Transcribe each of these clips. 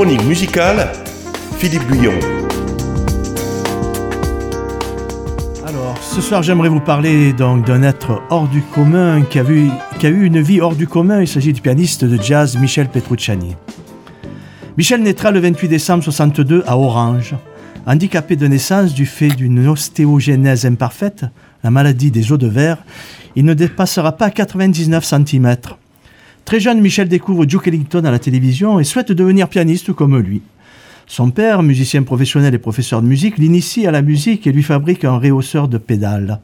chronique musicale, Philippe Guyon. Alors, ce soir, j'aimerais vous parler donc d'un être hors du commun qui a, vu, qui a eu une vie hors du commun. Il s'agit du pianiste de jazz Michel Petrucciani. Michel naîtra le 28 décembre 62 à Orange. Handicapé de naissance du fait d'une ostéogenèse imparfaite, la maladie des os de verre, il ne dépassera pas 99 cm. Très jeune, Michel découvre Duke Ellington à la télévision et souhaite devenir pianiste comme lui. Son père, musicien professionnel et professeur de musique, l'initie à la musique et lui fabrique un réhausseur de pédales.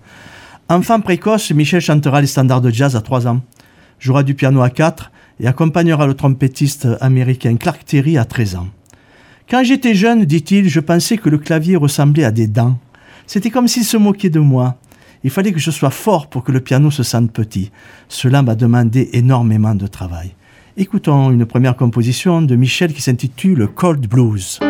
Enfant précoce, Michel chantera les standards de jazz à 3 ans, jouera du piano à 4 et accompagnera le trompettiste américain Clark Terry à 13 ans. Quand j'étais jeune, dit-il, je pensais que le clavier ressemblait à des dents. C'était comme s'il se moquait de moi. Il fallait que je sois fort pour que le piano se sente petit. Cela m'a demandé énormément de travail. Écoutons une première composition de Michel qui s'intitule Cold Blues.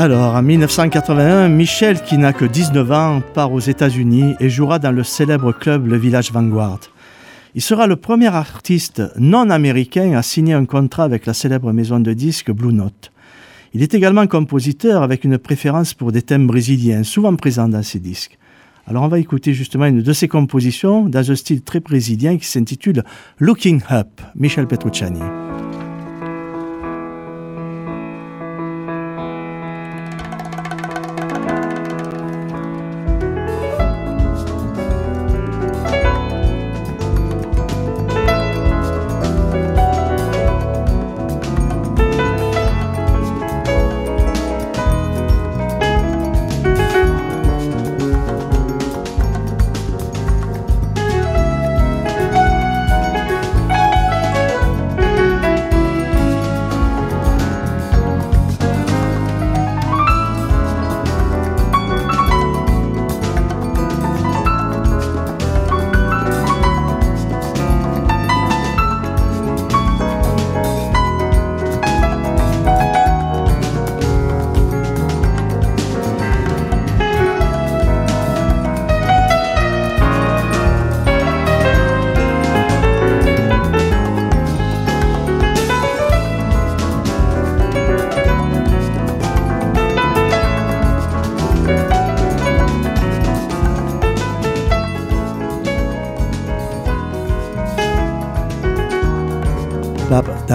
Alors, en 1981, Michel, qui n'a que 19 ans, part aux États-Unis et jouera dans le célèbre club Le Village Vanguard. Il sera le premier artiste non américain à signer un contrat avec la célèbre maison de disques Blue Note. Il est également compositeur avec une préférence pour des thèmes brésiliens, souvent présents dans ses disques. Alors on va écouter justement une de ses compositions dans un style très brésilien qui s'intitule Looking Up, Michel Petrucciani.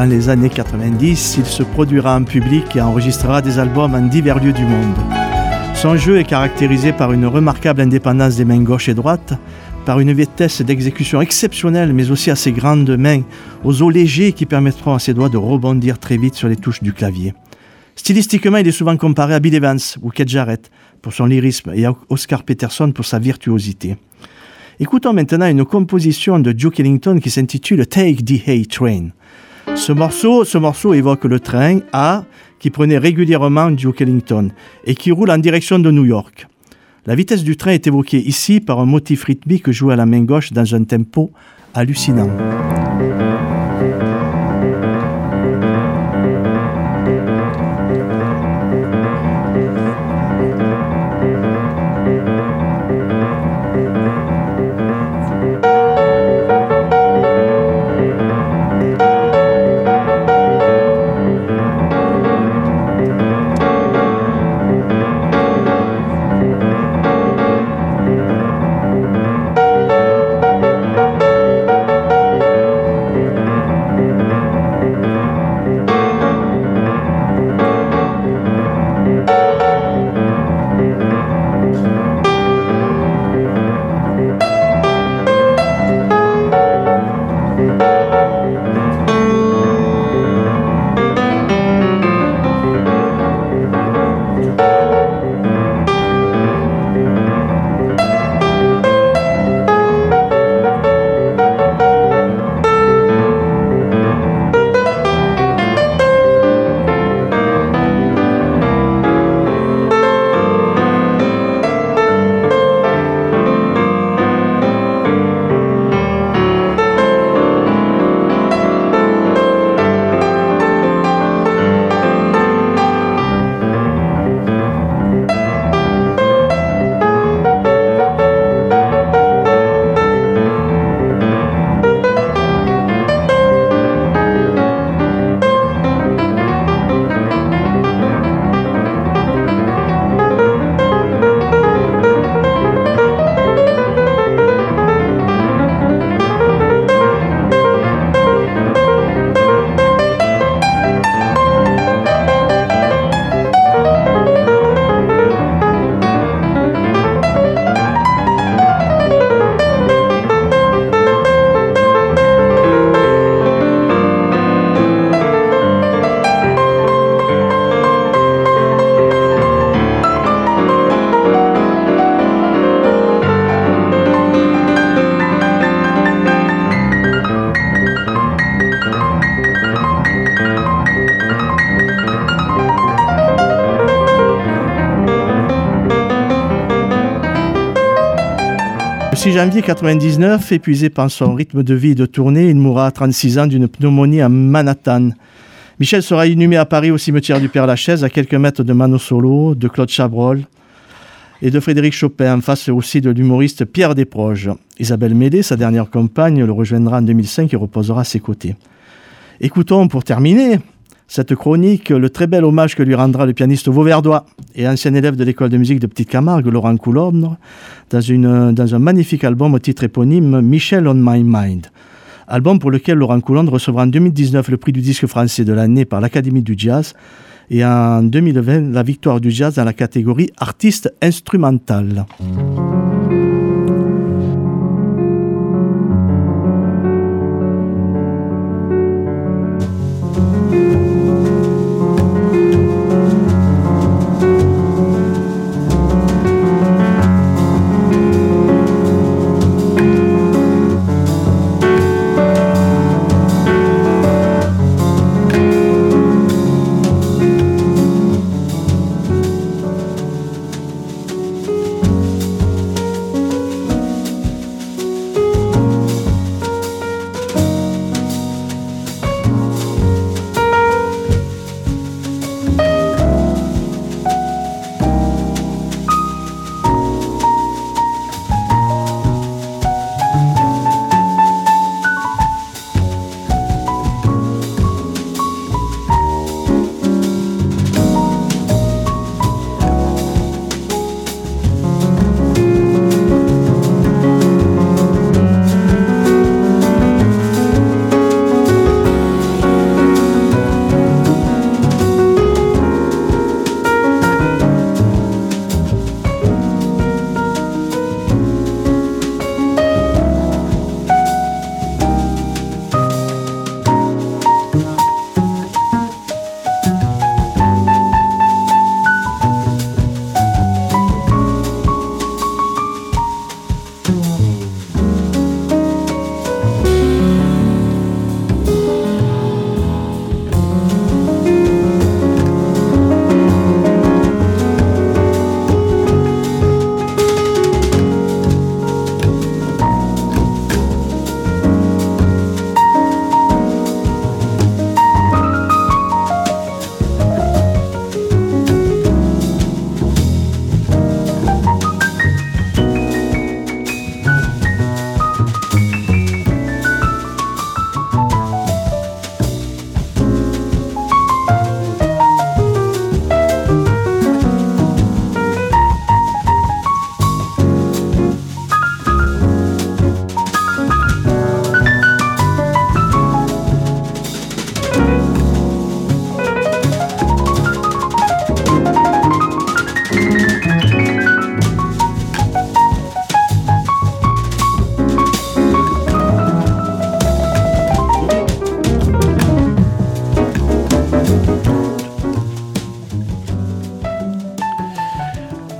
Dans les années 90, il se produira en public et enregistrera des albums en divers lieux du monde. Son jeu est caractérisé par une remarquable indépendance des mains gauche et droite, par une vitesse d'exécution exceptionnelle, mais aussi assez grandes mains aux os légers qui permettront à ses doigts de rebondir très vite sur les touches du clavier. Stylistiquement, il est souvent comparé à Bill Evans ou Keith Jarrett pour son lyrisme et à Oscar Peterson pour sa virtuosité. Écoutons maintenant une composition de Duke Ellington qui s'intitule Take the Hay Train. Ce morceau, ce morceau évoque le train A qui prenait régulièrement Duke Ellington et qui roule en direction de New York. La vitesse du train est évoquée ici par un motif rythmique joué à la main gauche dans un tempo hallucinant. Janvier 99, épuisé par son rythme de vie et de tournée, il mourra à 36 ans d'une pneumonie à Manhattan. Michel sera inhumé à Paris au cimetière du Père-Lachaise, à quelques mètres de Mano Solo, de Claude Chabrol et de Frédéric Chopin, face aussi de l'humoriste Pierre Desproges. Isabelle Médé, sa dernière compagne, le rejoindra en 2005 et reposera à ses côtés. Écoutons pour terminer cette chronique le très bel hommage que lui rendra le pianiste vauverdois et ancien élève de l'école de musique de Petite Camargue, Laurent Coulombre, dans, un magnifique album au titre éponyme Michel on My Mind. Album pour lequel Laurent Coulombre recevra en 2019 le prix du disque français de l'année par l'Académie du Jazz et en 2020 la victoire du jazz dans la catégorie artiste instrumental.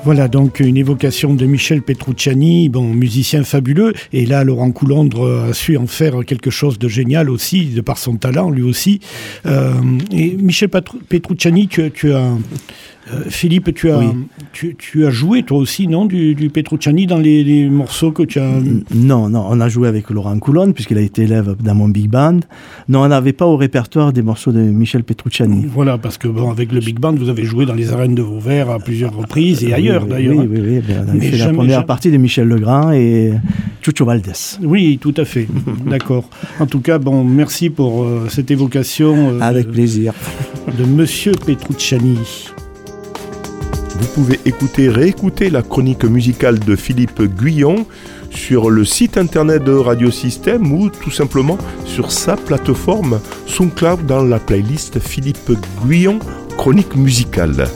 Voilà donc une évocation de Michel Petrucciani, bon musicien fabuleux, et là Laurent Coulondre a su en faire quelque chose de génial aussi, de par son talent lui aussi. Euh, et Michel Petrucciani, tu, tu as euh, Philippe, tu as, tu, as joué toi aussi, non, du, du Petrucciani dans les, morceaux que tu as. Non, non, on a joué avec Laurent Coulon, puisqu'il a été élève dans mon big band. Non, on n'avait pas au répertoire des morceaux de Michel Petrucciani. Voilà, parce que bon, avec le big band, vous avez joué dans les arènes de Vauvert à plusieurs reprises et ailleurs d'ailleurs. Oui, oui, oui. Ben, on a fait la première partie de Michel Legrand et Chucho Valdés. Oui, tout à fait. D'accord. En tout cas, bon, merci pour euh, cette évocation. Euh, avec plaisir. De Monsieur Petrucciani. Vous pouvez écouter, réécouter la chronique musicale de Philippe Guyon sur le site internet de Radio Système ou tout simplement sur sa plateforme SoundCloud dans la playlist Philippe Guyon Chronique musicale.